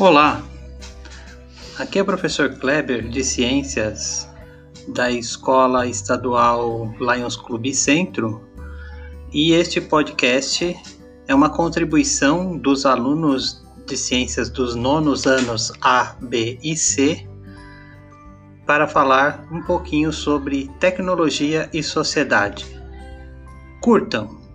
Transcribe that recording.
Olá, aqui é o professor Kleber de Ciências da Escola Estadual Lions Club Centro e este podcast é uma contribuição dos alunos de ciências dos nonos anos A, B e C para falar um pouquinho sobre tecnologia e sociedade. Curtam!